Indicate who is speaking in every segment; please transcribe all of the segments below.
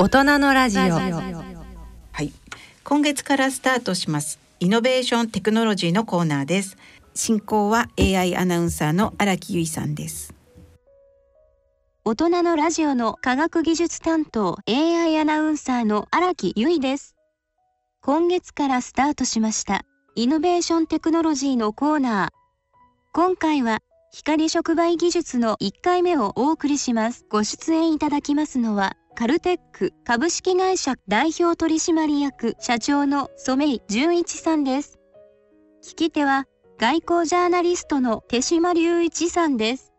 Speaker 1: 大人のラジオ。
Speaker 2: はい。今月からスタートします。イノベーションテクノロジーのコーナーです。進行は AI アナウンサーの荒木由衣さんです。
Speaker 3: 大人のラジオの科学技術担当 AI アナウンサーの荒木由衣です。今月からスタートしました。イノベーションテクノロジーのコーナー。今回は光触媒技術の1回目をお送りします。ご出演いただきますのはカルテック株式会社代表取締役社長の染井純一さんです。聞き手は外交ジャーナリストの手島隆一さんです。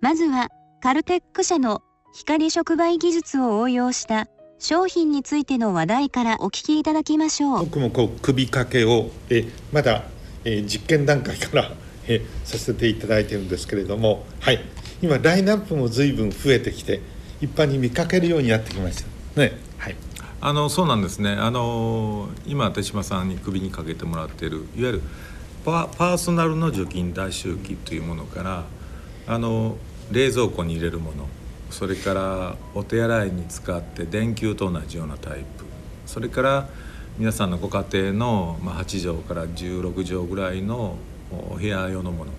Speaker 3: まずはカルテック社の光触媒技術を応用した商品についての話題からお聞きいただきましょう。
Speaker 4: 僕もこう首掛けをえまだ、え実験段階からえさせていただいてるんですけれどもはい。今ラインナップも随分増えてきて一般に見かけるようになってきました。ね。はい。
Speaker 5: あのそうなんですね。あの今手島さんに首にかけてもらっているいわゆるパパーソナルの除菌脱臭機というものからあの冷蔵庫に入れるものそれからお手洗いに使って電球と同じようなタイプそれから皆さんのご家庭の、まあ、8畳から16畳ぐらいの部屋用のもの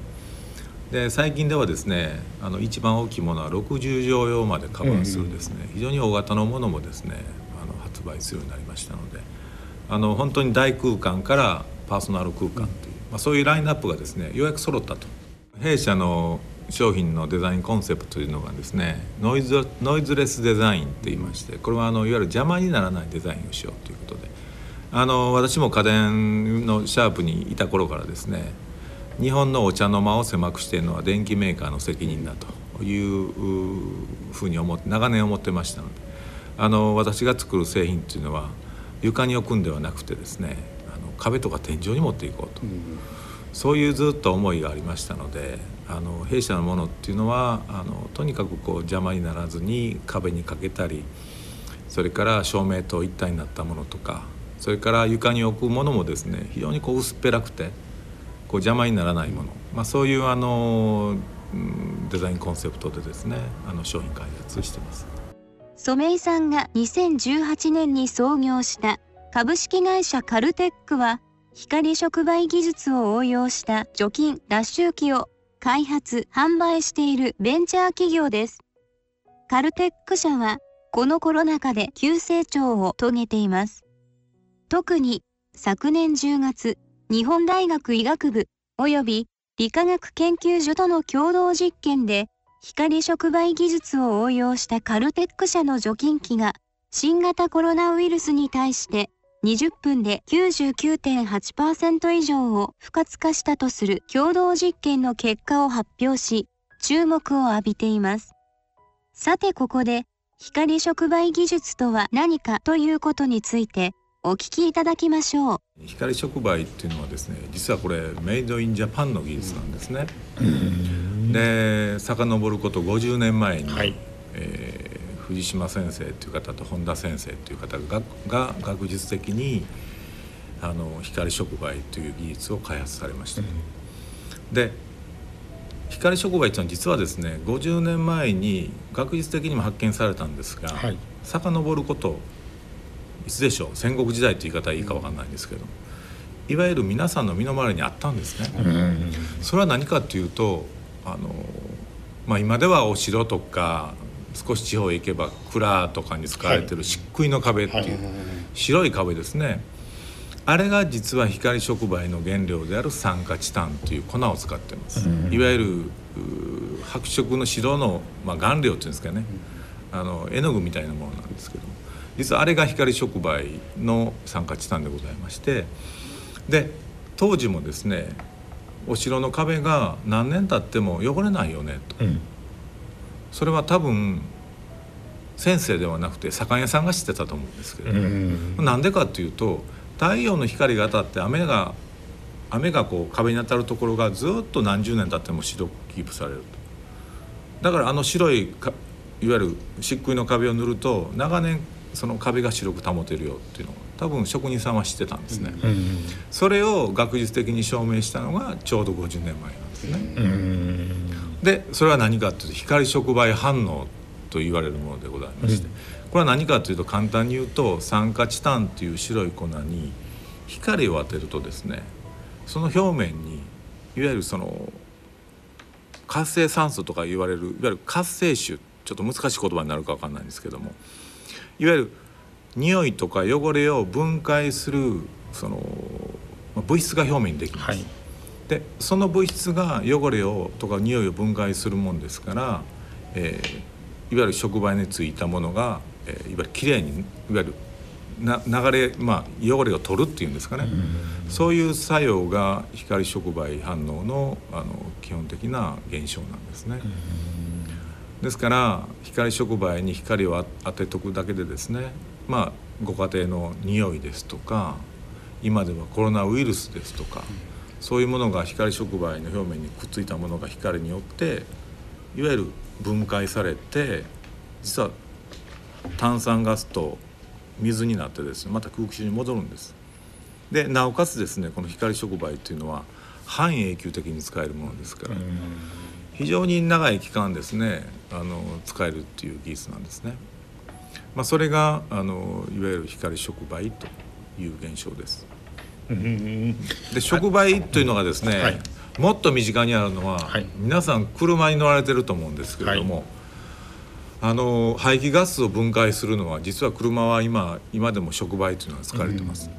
Speaker 5: で最近ではですねあの一番大きいものは60畳用までカバーするですね、非常に大型のものもですねあの発売するようになりましたのであの本当に大空間からパーソナル空間という、まあ、そういうラインナップがですねようやく揃ったと。弊社の商品のデザインコンセプトというのがですねノイズノイズレスデザインと言いましてこれはあのいわゆる邪魔にならないデザインをしようということであの私も家電のシャープにいた頃からですね日本のお茶の間を狭くしているのは電機メーカーの責任だというふうに思って長年思ってましたのであの私が作る製品っていうのは床に置くんではなくてですねあの壁とか天井に持っていこうと、うん、そういうずっと思いがありましたのであの弊社のものっていうのはあのとにかくこう邪魔にならずに壁にかけたりそれから照明と一体になったものとかそれから床に置くものもですね非常にこう薄っぺらくてこう邪魔にならないもの、まあ、そういうあのデザインコンセプトでですねあの商品開発してます。
Speaker 3: 染井さんが2018年に創業した株式会社カルテックは光触媒技術を応用した除菌脱臭機を開発販売しているベンチャー企業です。カルテック社はこのコロナ禍で急成長を遂げています。特に昨年10月日本大学医学部及び理化学研究所との共同実験で光触媒技術を応用したカルテック社の除菌機が新型コロナウイルスに対して20分で99.8%以上を不活化したとする共同実験の結果を発表し注目を浴びています。さてここで光触媒技術とは何かということについてお聞きいただきましょう。
Speaker 5: 光触媒っていうのはですね実はこれメイドインジャパンの技術なんですね。で遡ること50年前に、はい、えー、藤島先生という方と本田先生という方がが学術的にあの光触媒という技術を開発されました。で光触媒というのは実はですね50年前に学術的にも発見されたんですが、はい、遡ることいつでしょう？戦国時代という言い方はいいか分かんないんですけど。いわゆる皆さんの身の回りにあったんですね。それは何かというとあの、まあ、今ではお城とか少し地方へ行けば蔵とかに使われてる漆喰の壁っていう白い壁ですね。あれが実は光触媒の原料である酸化チタンという粉を使ってます、いわゆる白色の白の、まあ、顔料っていうんですかね。あの絵の具みたいなものなんですけども実はあれが光触媒の酸化チタンでございましてで当時もですねお城の壁が何年経っても汚れないよねと、うん、それは多分先生ではなくて左官屋さんが知ってたと思うんですけれども、うん、なんでかっていうと太陽の光が当たって雨が雨がこう壁に当たるところがずっと何十年経っても白くキープされると。だからあの白いいわゆる漆喰の壁を塗ると長年その壁が白く保てるよっていうのを多分職人さんは知ってたんですね、うんうん、それを学術的に証明したのがちょうど50年前なんですね、うん、でそれは何かっていうと光触媒反応っと言われるものでございまして、うん、これは何かというと簡単に言うと酸化チタンという白い粉に光を当てるとですねその表面にいわゆるその活性酸素とか言われるいわゆる活性種ちょっと難しい言葉になるか分かんないんですけどもいわゆる匂いとか汚れを分解するその物質が表面にできます。はい、でその物質が汚れをとか匂いを分解するもんですから、えー、いわゆる触媒についたものが、えー、いわゆるきれいにいわゆるな流れ、まあ、汚れを取るっていうんですかね、そういう作用が光触媒反応のあの基本的な現象なんですね。ですから光触媒に光を当てとくだけでですねまあご家庭の匂いですとか今ではコロナウイルスですとか、そういうものが光触媒の表面にくっついたものが光によっていわゆる分解されて実は炭酸ガスと水になってですねまた空気中に戻るんです。でなおかつですねこの光触媒っていうのは半永久的に使えるものですから非常に長い期間ですねあの使えるっていう技術なんですね。まあ、それがあのいわゆる光触媒という現象です。で触媒というのがですね、はい、もっと身近にあるのは、はい、皆さん車に乗られてると思うんですけれども、はいあの排気ガスを分解するのは実は車は今今でも触媒というのが使われてます。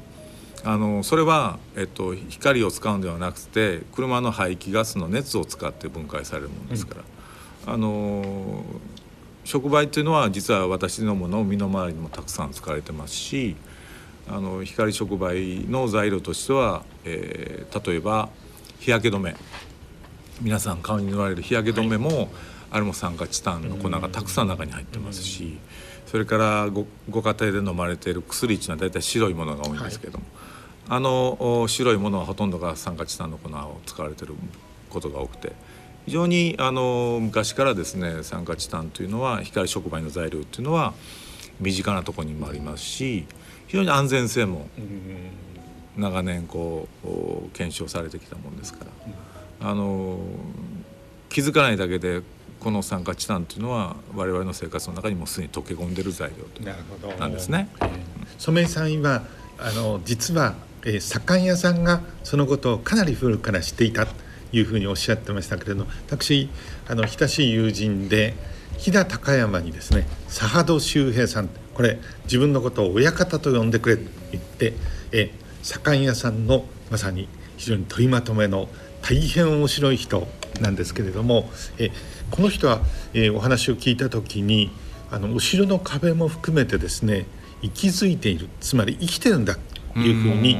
Speaker 5: うん、あのそれは、えっと、光を使うんではなくて車の排気ガスの熱を使って分解されるものですから、うん、あの触媒というのは実は私どもの身の回りにもたくさん使われてますしあの光触媒の材料としては、えー、例えば日焼け止め。皆さん顔に塗られる日焼け止めも、はいあれも酸化チタンの粉がたくさん中に入ってますしそれからごご家庭で飲まれている薬っていうのは大体白いものが多いんですけども、はい、あの白いものはほとんどが酸化チタンの粉を使われてることが多くて非常にあの昔からですね酸化チタンというのは光触媒の材料っていうのは身近なところにもありますし非常に安全性も長年こう検証されてきたものですから。あの気づかないだけでこの酸化チタンというのは我々の生活の中にもすでに溶け込んでる材料なんですね。
Speaker 4: 染井さん今あの実は、えー、左官屋さんがそのことをかなり古くから知っていたというふうにおっしゃってましたけれど私あの親しい友人で飛騨高山にですね佐波戸周平さんこれ自分のことを親方と呼んでくれと言ってえ左官屋さんのまさに非常に取りまとめの大変面白い人なんですけれどもえこの人は、えー、お話を聞いた時にあの後ろの壁も含めてですね息づいているつまり生きてるんだというふうに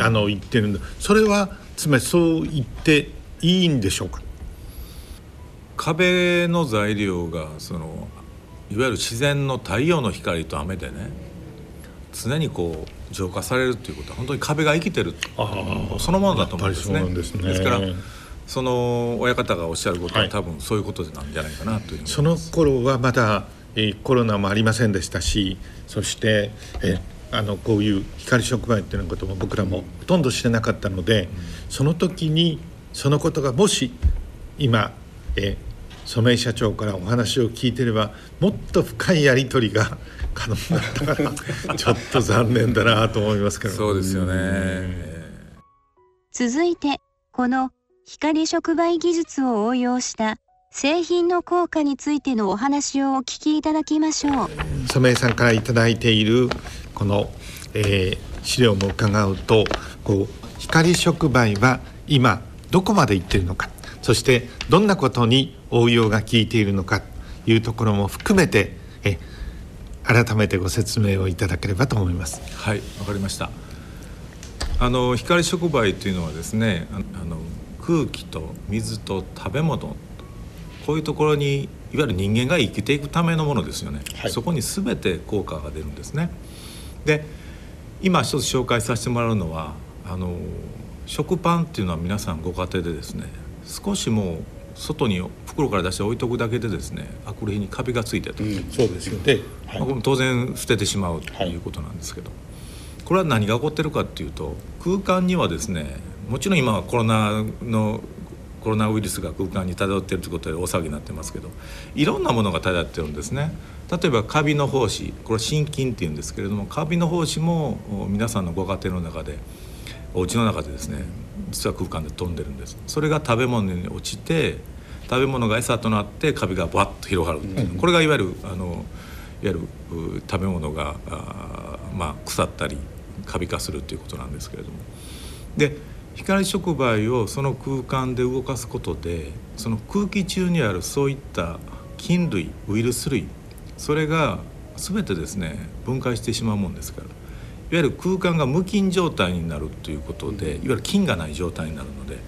Speaker 4: あの言ってるんだ。それはつまりそう言っていいんでしょうか？
Speaker 5: 壁の材料がそのいわゆる自然の太陽の光と雨でね常にこう浄化されるっていうことは本当に壁が生きてるそのものだと思うんですね。ですね。ですからその親方がおっしゃることは、多分そういうことなんじゃないかなという
Speaker 4: その頃はまだ、えー、コロナもありませんでしたしそして、えあのこういう光触媒っていうことも僕らもほとんど知らなかったので、うん、その時にそのことがもし今、え染井社長からお話を聞いてればもっと深いやり取りが 可能だったからちょっと残念だなと思いますけど。
Speaker 5: そうですよね。
Speaker 3: 続いてこの光触媒技術を応用した製品の効果についてのお話をお聞きいただきましょう。
Speaker 4: 染井さんから頂いているこの、えー、資料も伺うとこう光触媒は今どこまでいっているのか。そしてどんなことに応用が効いているのかというところも含めてえ改めてご説明をいただければと思います。
Speaker 5: はいわかりました。あの光触媒というのはですねあの空気と水と食べ物こういうところにいわゆる人間が生きていくためのものですよね、はい、そこに全て効果が出るんですね。で今一つ紹介させてもらうのはあの食パンっていうのは皆さんご家庭でですね少しもう外に袋から出して置いとくだけでですねあくる日にカビがついてた、うん、
Speaker 4: そうですよね、
Speaker 5: はい、当然捨ててしまうということなんですけど、はい、これは何が起こってるかっていうと空間にはですねもちろん今はコロナのコロナウイルスが空間に漂っているということで大騒ぎになってますけどいろんなものが漂ってるんですね。例えばカビの胞子これ心筋っていうんですけれどもカビの胞子も皆さんのご家庭の中でお家の中でですね実は空間で飛んでるんです。それが食べ物に落ちて食べ物が餌となってカビがバッと広がるっていう、これがいわゆるあのいわゆる食べ物があまあ腐ったりカビ化するということなんですけれども。で光触媒をその空間で動かすことでその空気中にあるそういった菌類ウイルス類それが全てですね分解してしまうもんですからゆる空間が無菌状態になるということでいわゆる菌がない状態になるので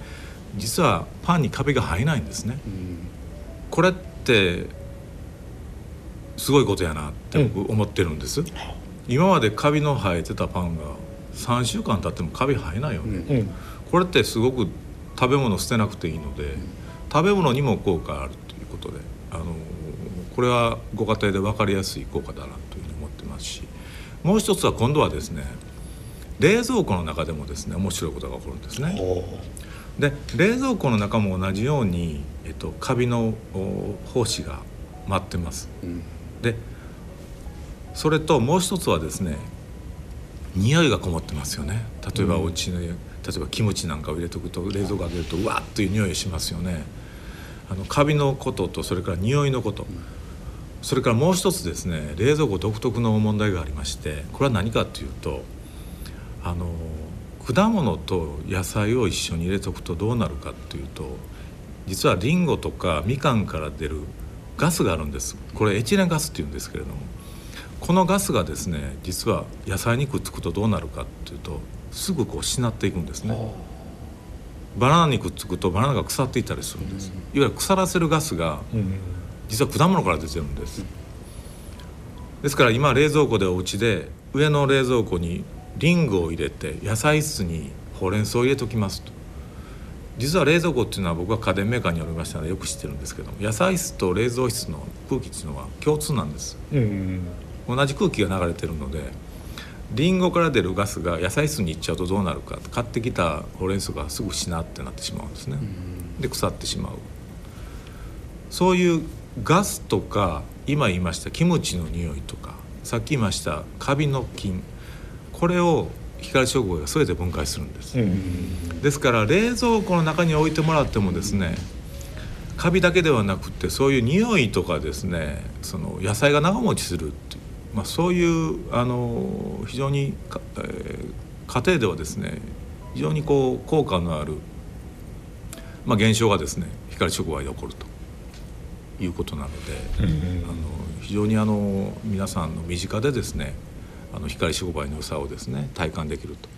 Speaker 5: 実はパンにカビが生えないんですね。これってすごいことやなって僕思ってるんです。今までカビの生えてたパンが3週間経ってもカビ生えないよね、うん、これってすごく食べ物捨てなくていいので食べ物にも効果あるということであのこれはご家庭で分かりやすい効果だなというふうに思ってますしもう一つは今度はですね冷蔵庫の中でもですね面白いことが起こるんですね。で冷蔵庫の中も同じように、えっと、カビの胞子が舞ってます。うん、でそれともう一つはですね匂いがこもってますよね。例えばお家の、うん、例えばキムチなんかを入れとくと冷蔵庫開けるとうわっという匂いしますよね。あのカビのこととそれから匂いのこと、それからもう一つですね冷蔵庫独特の問題がありましてこれは何かというとあの果物と野菜を一緒に入れとくとどうなるかっていうと実はリンゴとかみかんから出るガスがあるんです。これエチレンガスっていうんですけれどもこのガスがですね実は野菜にくっつくとどうなるかっていうとすぐこうしなっていくんですね。バナナにくっつくとバナナが腐っていったりするんです、いわゆる腐らせるガスが実は果物から出てるんです。ですから今冷蔵庫でお家で上の冷蔵庫にリンゴを入れて野菜室にほうれん草を入れときますと。実は冷蔵庫っていうのは僕は家電メーカーにおりましたのでよく知ってるんですけども野菜室と冷蔵室の空気っていうのは共通なんです、うん同じ空気が流れてるのでリンゴから出るガスが野菜室に行っちゃうとどうなるか買ってきたほうれん草がすぐしなってなってしまうんですね。で腐ってしまう。そういうガスとか今言いましたキムチの匂いとかさっき言いましたカビの菌。これを光触媒が全て分解するんです、ですから冷蔵庫の中に置いてもらってもですねカビだけではなくてそういう匂いとかですねその野菜が長持ちするっていうまあ、そういうあの非常に、えー、家庭ではですね非常にこう効果のある、まあ、現象がですね光触媒で起こるということなので、うん、あの非常にあの皆さんの身近でですねあの光触媒の良さをですね体感できると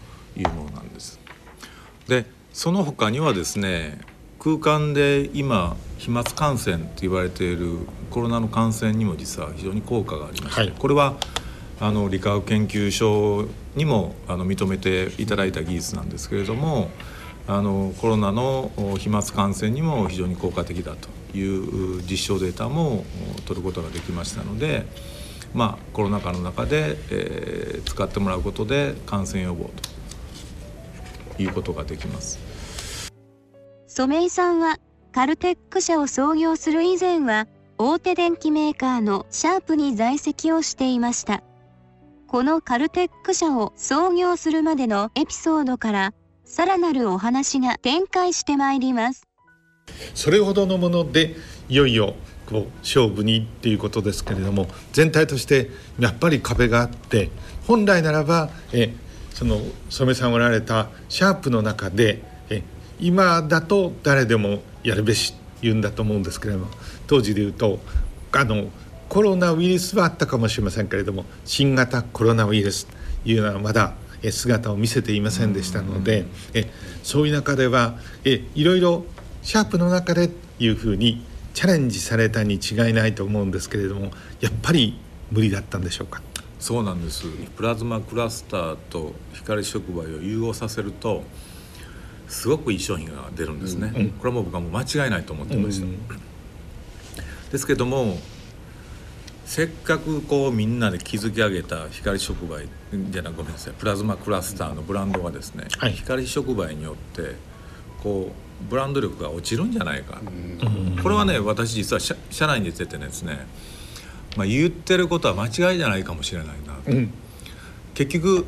Speaker 5: いうものなんです。でその他にはですね空間で今飛沫感染と言われているコロナの感染にも実は非常に効果がありまして、はい、これはあの理化学研究所にもあの認めていただいた技術なんですけれどもあのコロナの飛沫感染にも非常に効果的だという実証データも取ることができましたので、まあ、コロナ禍の中で、えー、使ってもらうことで感染予防ということができます。
Speaker 3: 染井さんはカルテック社を創業する以前は大手電機メーカーのシャープに在籍をしていました。このカルテック社を創業するまでのエピソードからさらなるお話が展開してまいります。
Speaker 4: それほどのものでいよいよこう勝負にっていうことですけれども全体としてやっぱり壁があって本来ならばえその染さんおられたシャープの中で今だと誰でもやるべし言うんだと思うんですけれども当時で言うとあのコロナウイルスはあったかもしれませんけれども新型コロナウイルスというのはまだ姿を見せていませんでしたのでえそういう中ではえいろいろシャープの中でいうふうにチャレンジされたに違いないと思うんですけれどもやっぱり無理だったんでしょうか？
Speaker 5: そうなんです。プラズマクラスターと光触媒を融合させるとすごくいい商品が出るんですね、うん、これはもう僕はもう間違いないと思ってました、うん、ですけどもせっかくこうみんなで築き上げた光触媒じゃなごめんなさい。プラズマクラスターのブランドがですね、はい、光触媒によってこうブランド力が落ちるんじゃないか、これはね私実は社社内に出ててですね、まあ、言ってることは間違いじゃないかもしれないな、うん、結局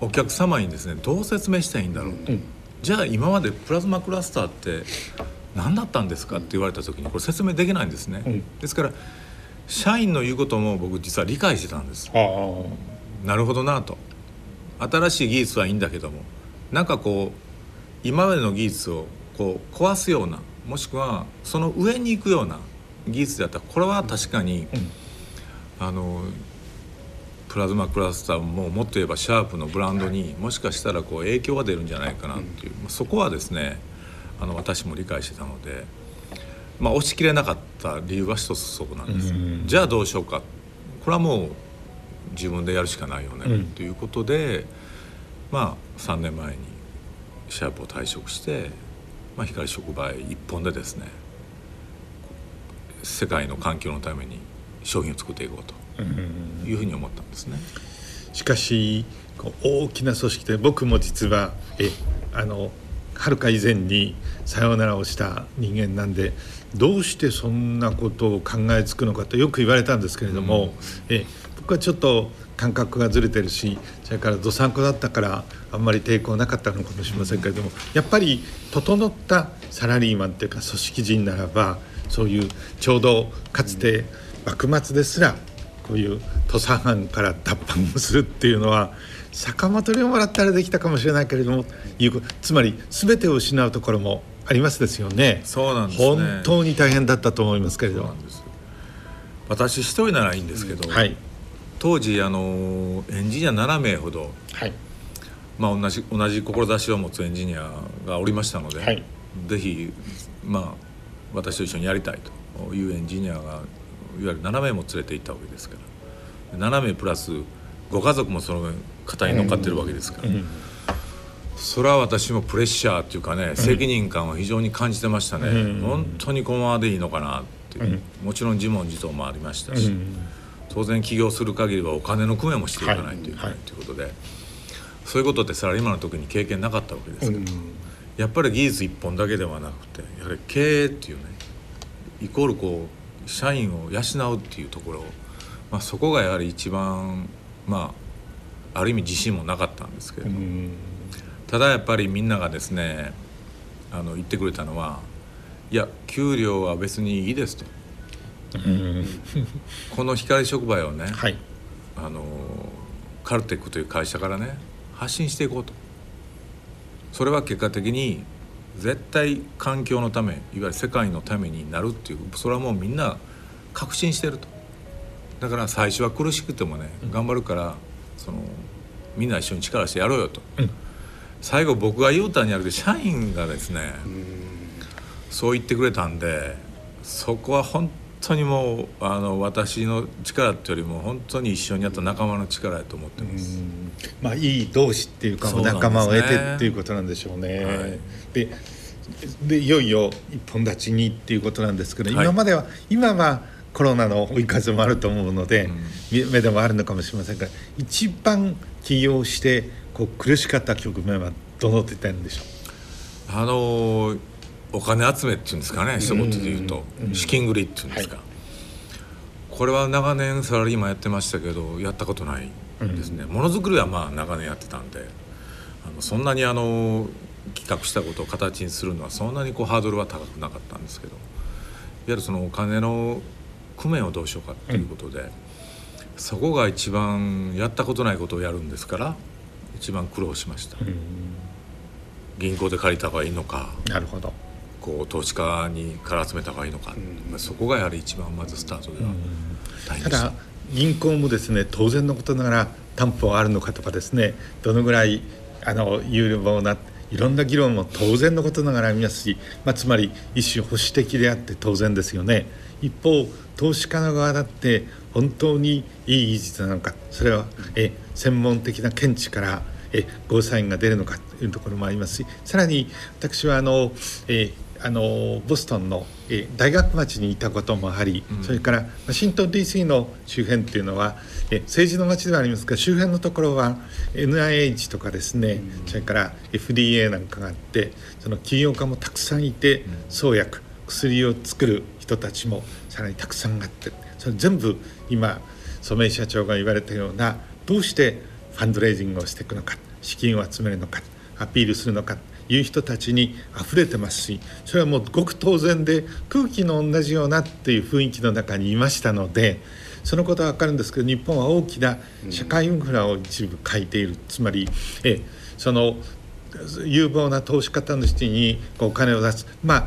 Speaker 5: お客様にですねどう説明したらいいんだろう。と、うん、じゃあ今までプラズマクラスターって何だったんですかって言われた時にこれ説明できないんですね、うん、ですから社員の言うことも僕実は理解してたんです。なるほどなと。新しい技術はいいんだけどもなんかこう今までの技術をこう壊すようなもしくはその上に行くような技術だったらこれは確かに、うん、あのプラズマクラスターももっと言えばシャープのブランドにもしかしたらこう影響が出るんじゃないかなっていう、うん、そこはですねあの私も理解してたので、まあ、押し切れなかった理由は一つそこなんです、うん、じゃあどうしようか。これはもう自分でやるしかないよね、うん、ということでまあ3年前にシャープを退職して、まあ、光触媒一本でですね世界の環境のために商品を作っていこうというふうに思ったんですね。
Speaker 4: しかし大きな組織で僕も実はえあのはるか以前にさようならをした人間なんでどうしてそんなことを考えつくのかとよく言われたんですけれども、うん、え僕はちょっと感覚がずれてるしそれからどさんこだったからあんまり抵抗なかったのかもしれませんけれどもやっぱり整ったサラリーマンっていうか組織人ならばそういうちょうどかつて幕末ですらこういう土佐藩から脱藩をするっていうのは坂本龍馬だったらできたかもしれないけれどもいうつまり全てを失うところもありますですよね。
Speaker 5: そうなんです、
Speaker 4: ね、本当に大変だったと思いますけれども。
Speaker 5: 私一人ならいいんですけど、うんはい、当時あのエンジニア7名ほど、はい、まあ、同じ同じ志を持つエンジニアがおりましたので、はい、ぜひ、まあ、私と一緒にやりたいというエンジニアがいわゆる7名も連れて行ったわけですから。7名プラスご家族もその肩に乗っかってるわけですから。うんうんそれは私もプレッシャーっていうかね、責任感を非常に感じてましたね、うん、本当にこのままでいいのかなってもちろん自問自答もありましたし、うん、当然起業する限りはお金の工面もしていかないといけないということで、そういうことってサラリーマンの時に経験なかったわけですけど、やっぱり技術一本だけではなくてやはり経営っていうねイコールこう社員を養うっていうところ、まあ、そこがやはり一番まあある意味自信もなかったんですけれども、ただやっぱりみんながですねあの言ってくれたのはいや給料は別にいいですと。この光触媒をね、はい、あのカルテックという会社からね発信していこうと。それは結果的に絶対環境のためいわゆる世界のためになるっていうそれはもうみんな確信してると。だから最初は苦しくてもね、頑張るからそのみんな一緒に力してやろうよと、うん、最後僕が言うたんじゃなくて社員がですねそう言ってくれたんでそこは本当にもうあの私の力ってよりも本当に一緒にやった仲間の力やと思ってます。
Speaker 4: まあいい同士っていうか、ね、仲間を得てっていうことなんでしょうね。はい、ででいよいよ一本立ちにっていうことなんですけど、はい、今までは今はコロナの追い風もあると思うので、うん、目でもあるのかもしれませんが一番起業してこう苦しかった局面はどの点でしょう？
Speaker 5: あのーお金集めっていうんですかね一言で言うと、資金繰りっていうんですか、はい、これは長年サラリーマンやってましたけどやったことないですね。ものづくりはまあ長年やってたんであのそんなにあの企画したことを形にするのはそんなにこうハードルは高くなかったんですけどいわゆるそのお金の工面をどうしようかっていうことで、うん、そこが一番やったことないことをやるんですから一番苦労しました。銀行で借りた方がいいのか。
Speaker 4: なるほど
Speaker 5: こう投資家にから集めた方がいいのか、うん、そこがやはり一番まずスタートでは
Speaker 4: 大変でただ銀行もですね当然のことながら担保あるのかとかですねどのぐらいあの有望ないろんな議論も当然のことながらありますし、まあ、つまり一種保守的であって当然ですよね。一方投資家の側だって本当にいい技術なのかそれはえ専門的な見地からえゴーサインが出るのかというところもありますしさらに私はあの、えあのボストンの、えー、大学町にいたこともあり、うん、それからワシントン DC の周辺っていうのは、えー、政治の町ではありますが周辺のところは NIH とかですね、うん、それから FDA なんかがあってその起業家もたくさんいて、うん、創薬薬を作る人たちもさらにたくさんあってそれ全部今染井社長が言われたようなどうしてファンドレイジングをしていくのか資金を集めるのかアピールするのかいう人たちに溢れてますしそれはもうごく当然で空気の同じようなっていう雰囲気の中にいましたのでそのことは分かるんですけど日本は大きな社会インフラを一部欠いているつまりえその有望な投資家の人にお金を出すまあ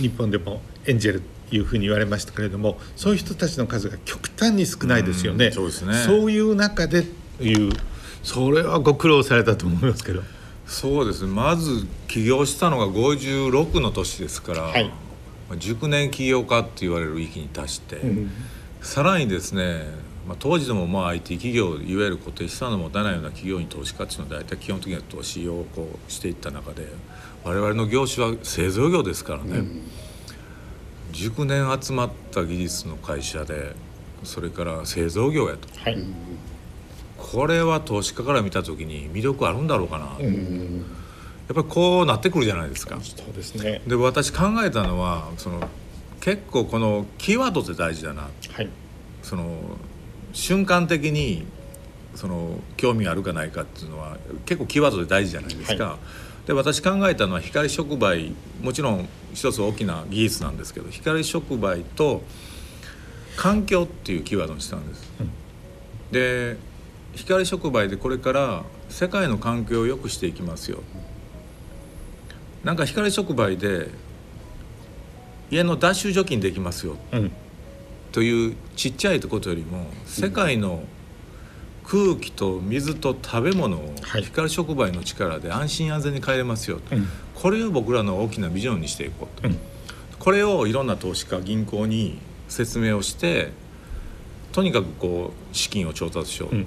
Speaker 4: 日本でもエンジェルいうふうに言われましたけれどもそういう人たちの数が極端に少ないですよね。うそうですねそういう中でいうそれはご苦労されたと思いますけど。
Speaker 5: そうですね。まず起業したのが56の年ですから、はい、熟年起業家って言われる域に達して、うん、さらにですね、まあ、当時でもまあ IT 企業いわゆる固定資産の持たないような企業に投資価値の大体基本的な投資をこうしていった中で我々の業種は製造業ですからね、うん、熟年集まった技術の会社でそれから製造業やと。はいこれは投資家から見た時に魅力あるんだろうかな、うん、やっぱりこうなってくるじゃないですか。
Speaker 4: そうですね。
Speaker 5: で私考えたのはその結構このキーワードって大事だな、はい、その瞬間的にその興味があるかないかっていうのは結構キーワードで大事じゃないですか。はい、で私考えたのは光触媒もちろん一つ大きな技術なんですけど光触媒と環境っていうキーワードにしたんです。うん、で光触媒でこれから世界の環境を良くしていきますよ。なんか光触媒で家の脱臭除菌できますよ、うん、というちっちゃいことよりも世界の空気と水と食べ物を光触媒の力で安心安全に変えれますよと、うん、これを僕らの大きなビジョンにしていこうと、うん、これをいろんな投資家銀行に説明をしてとにかくこう資金を調達しようと。いう、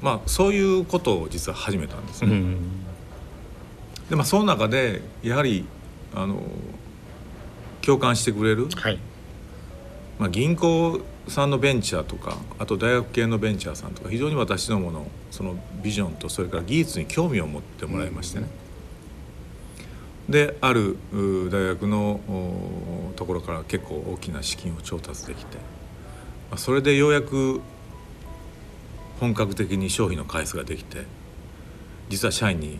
Speaker 5: まあ、そういうことを実は始めたんですね。うん、でまあ、その中でやはりあの共感してくれる、はい、まあ、銀行さんのベンチャーとかあと大学系のベンチャーさんとか非常に私どものそのビジョンとそれから技術に興味を持ってもらいましてね、うん、である大学のところから結構大きな資金を調達できて、まあ、それでようやく本格的に商品の開発ができて実は社員に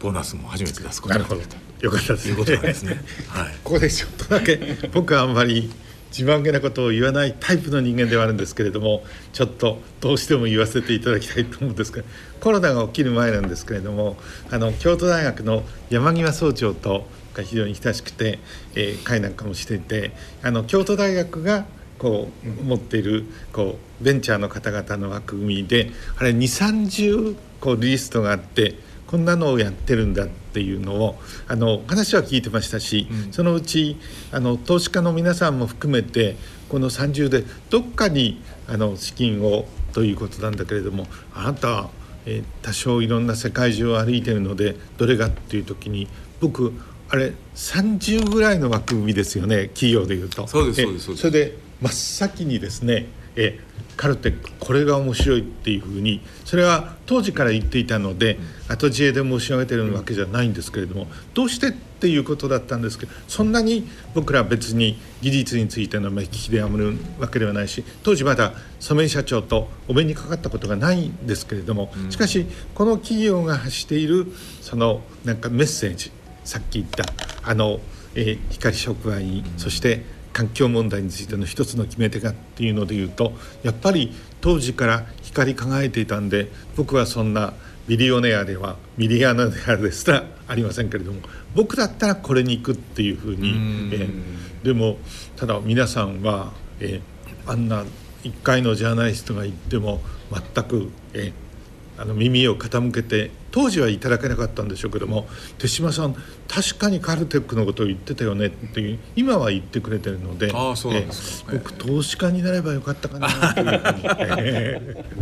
Speaker 5: ボーナスも初めて出すことができた
Speaker 4: よかったです
Speaker 5: ね。いうことなんですね。
Speaker 4: はい。ここでちょっとだけ僕はあんまり自慢げなことを言わないタイプの人間ではあるんですけれどもちょっとどうしても言わせていただきたいと思うんですがコロナが起きる前なんですけれどもあの京都大学の山際総長とが非常に親しくて、えー、会なんかもしていてあの京都大学がこう持っているこうベンチャーの方々の枠組みであれ2 3 0こうリストがあってこんなのをやってるんだっていうのをあの話は聞いてましたし、うん、そのうちあの投資家の皆さんも含めてこの30でどっかにあの資金をということなんだけれどもあなた、えー、多少いろんな世界中を歩いてるのでどれがっていう時に僕あれ30ぐらいの枠組みですよね企業でいうと。
Speaker 5: そうですそうです
Speaker 4: それで真っ先にですねえカルテックこれが面白いっていうふうにそれは当時から言っていたので、うん、後知恵で申し上げてるわけじゃないんですけれどもどうしてっていうことだったんですけどそんなに僕らは別に技術についての目利きであるわけではないし当時まだ染井社長とお目にかかったことがないんですけれどもしかしこの企業が発しているそのなんかメッセージさっき言ったあの、えー、光触媒、うん、そして環境問題についての一つの決め手がっていうのでいうとやっぱり当時から光り輝いていたんで僕はそんなビリオネアではミリアナデアですらありませんけれども僕だったらこれに行くっていうふうにえでもただ皆さんはえあんな1回のジャーナリストが言っても全くえあの耳を傾けて当時はいただけなかったんでしょうけども手島さん確かにカルテックのことを言ってたよねっていう今は言ってくれてるので
Speaker 5: あそうなんです
Speaker 4: か、僕投資家になればよかったかなというふうに、えー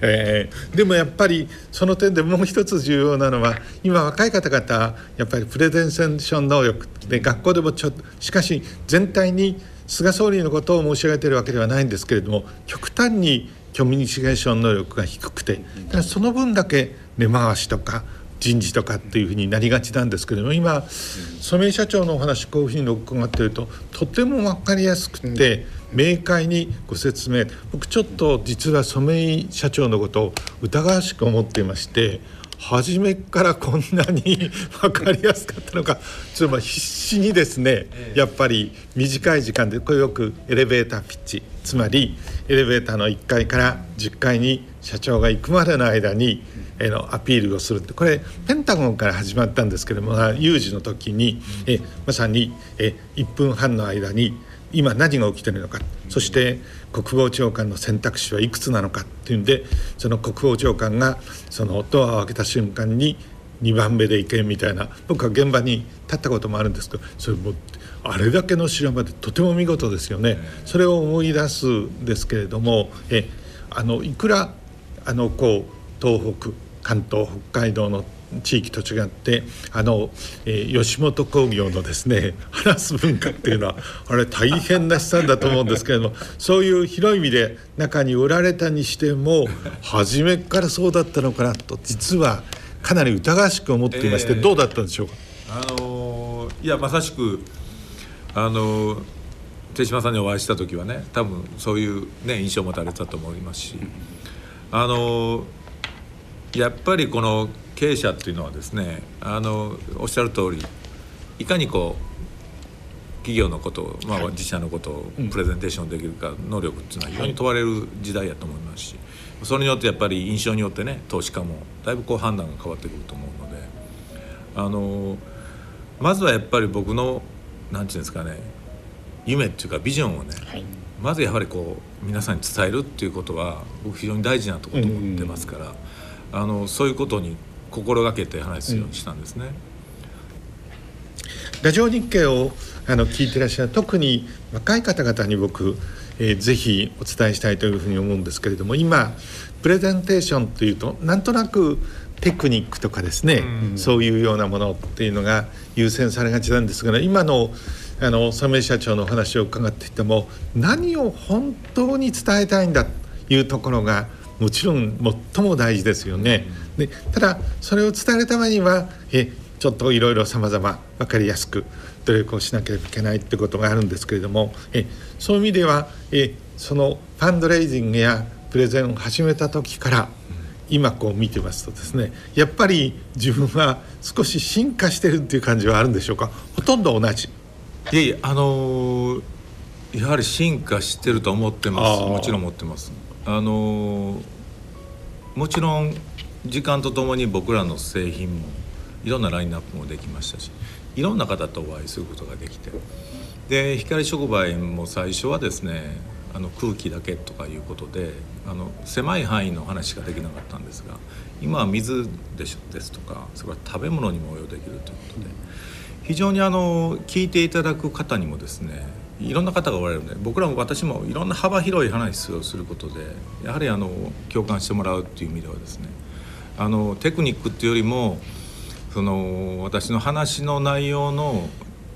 Speaker 4: えー、でもやっぱりその点でもう一つ重要なのは今若い方々やっぱりプレゼンテーション能力で学校でもちょっとしかし全体に菅総理のことを申し上げているわけではないんですけれども極端にコミュニケーション能力が低くてだからその分だけ根回しとか人事とかっていうふうになりがちなんですけれども今染井社長のお話こういうふうに伺っているととても分かりやすくて明快にご説明。僕ちょっと実は染井社長のことを疑わしく思っていまして初めからこんなに 分かりやすかったのか。ちょっと必死にですねやっぱり短い時間でこれよくエレベーターピッチつまりエレベーターの1階から10階に社長が行くまでの間にえのアピールをするって。これペンタゴンから始まったんですけども有事の時にえまさにえ1分半の間に今何が起きてるのか。そして国防長官の選択肢はいくつなのかっていうんでその国防長官がそのドアを開けた瞬間に2番目で行けみたいな僕は現場に立ったこともあるんですけどそれもあれだけの修羅場でとても見事ですよね。それを思い出すんですけれどもえあのいくらあのこう東北関東北海道の地域と違ってあの、えー、吉本興業のですね 話す文化っていうのはあれ大変な資産だと思うんですけれどもそういう広い意味で中に売られたにしても初めからそうだったのかなと実はかなり疑わしく思っていまして、えー、どうだったんでしょうか？
Speaker 5: あのー、いやまさしくあのー、手島さんにお会いした時はね多分そういう、ね、印象を持たれたと思いますしあのやっぱりこの経営者っていうのはですねあのおっしゃる通りいかにこう企業のことを、まあ、自社のことをプレゼンテーションできるか能力っていうのは非常に問われる時代やと思いますしそれによってやっぱり印象によってね投資家もだいぶこう判断が変わってくると思うのであのまずはやっぱり僕の何て言うんですかね夢っていうかビジョンをね、はい、まずやはりこう皆さんに伝えるっていうことは僕非常に大事なところと思ってますから、あのそういうことに心がけて話すようにしたんですね。
Speaker 4: ラジオ日経をあの聞いてらっしゃる特に若い方々に僕、えー、ぜひお伝えしたいというふうに思うんですけれども今プレゼンテーションというとなんとなくテクニックとかですね、うん、そういうようなものっていうのが優先されがちなんですが今のあの染社長のお話を伺っていても何を本当に伝えたいんだというところがもちろん最も大事ですよね。でただそれを伝えるためにはえちょっといろいろさまざま分かりやすく努力をしなければいけないってことがあるんですけれどもえそういう意味ではえそのファンドレイジングやプレゼンを始めた時から今こう見てますとですねやっぱり自分は少し進化してるっていう感じはあるんでしょうか？ほとんど同じ。
Speaker 5: いやいやあのー、やはり進化してると思ってます。もちろん思ってます。あのもちろん時間とともに僕らの製品もいろんなラインナップもできましたしいろんな方とお会いすることができてで光触媒も最初はですねあの空気だけとかいうことであの狭い範囲の話しかできなかったんですが今は水でしですとかそれから食べ物にも応用できるということで非常にあの聞いていただく方にもですねいろんな方がおられるので僕らも私もいろんな幅広い話をすることでやはりあの共感してもらうっていう意味ではですねあのテクニックっていうよりもその私の話の内容の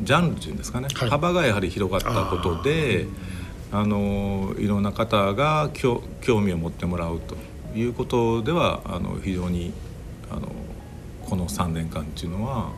Speaker 5: ジャンルっていうんですかね、はい、幅がやはり広がったことであのいろんな方が興味を持ってもらうということではあの非常にあのこの3年間っていうのは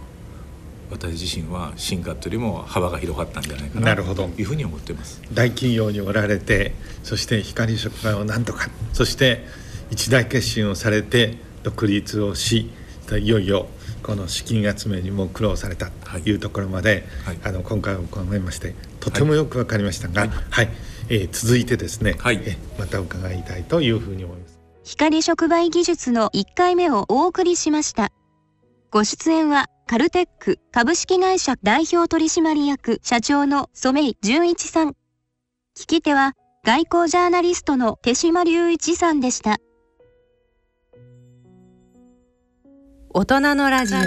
Speaker 5: 私自身は進化というよりも幅が広がったんじゃないかなというふうに思ってます。
Speaker 4: 大企業におられてそして光触媒をなんとかそして一大決心をされて独立をしいよいよこの資金集めにも苦労されたというところまで、はいはい、あの今回を伺いましてとてもよく分かりましたが、はいはい、えー、続いてですね、はい、えまた伺いたいというふうに思います。
Speaker 3: 光触媒技術の1回目をお送りしました。ご出演はカルテック株式会社代表取締役社長の染井純一さん。聞き手は外交ジャーナリストの手島隆一さんでした。
Speaker 1: 大人のラジオ。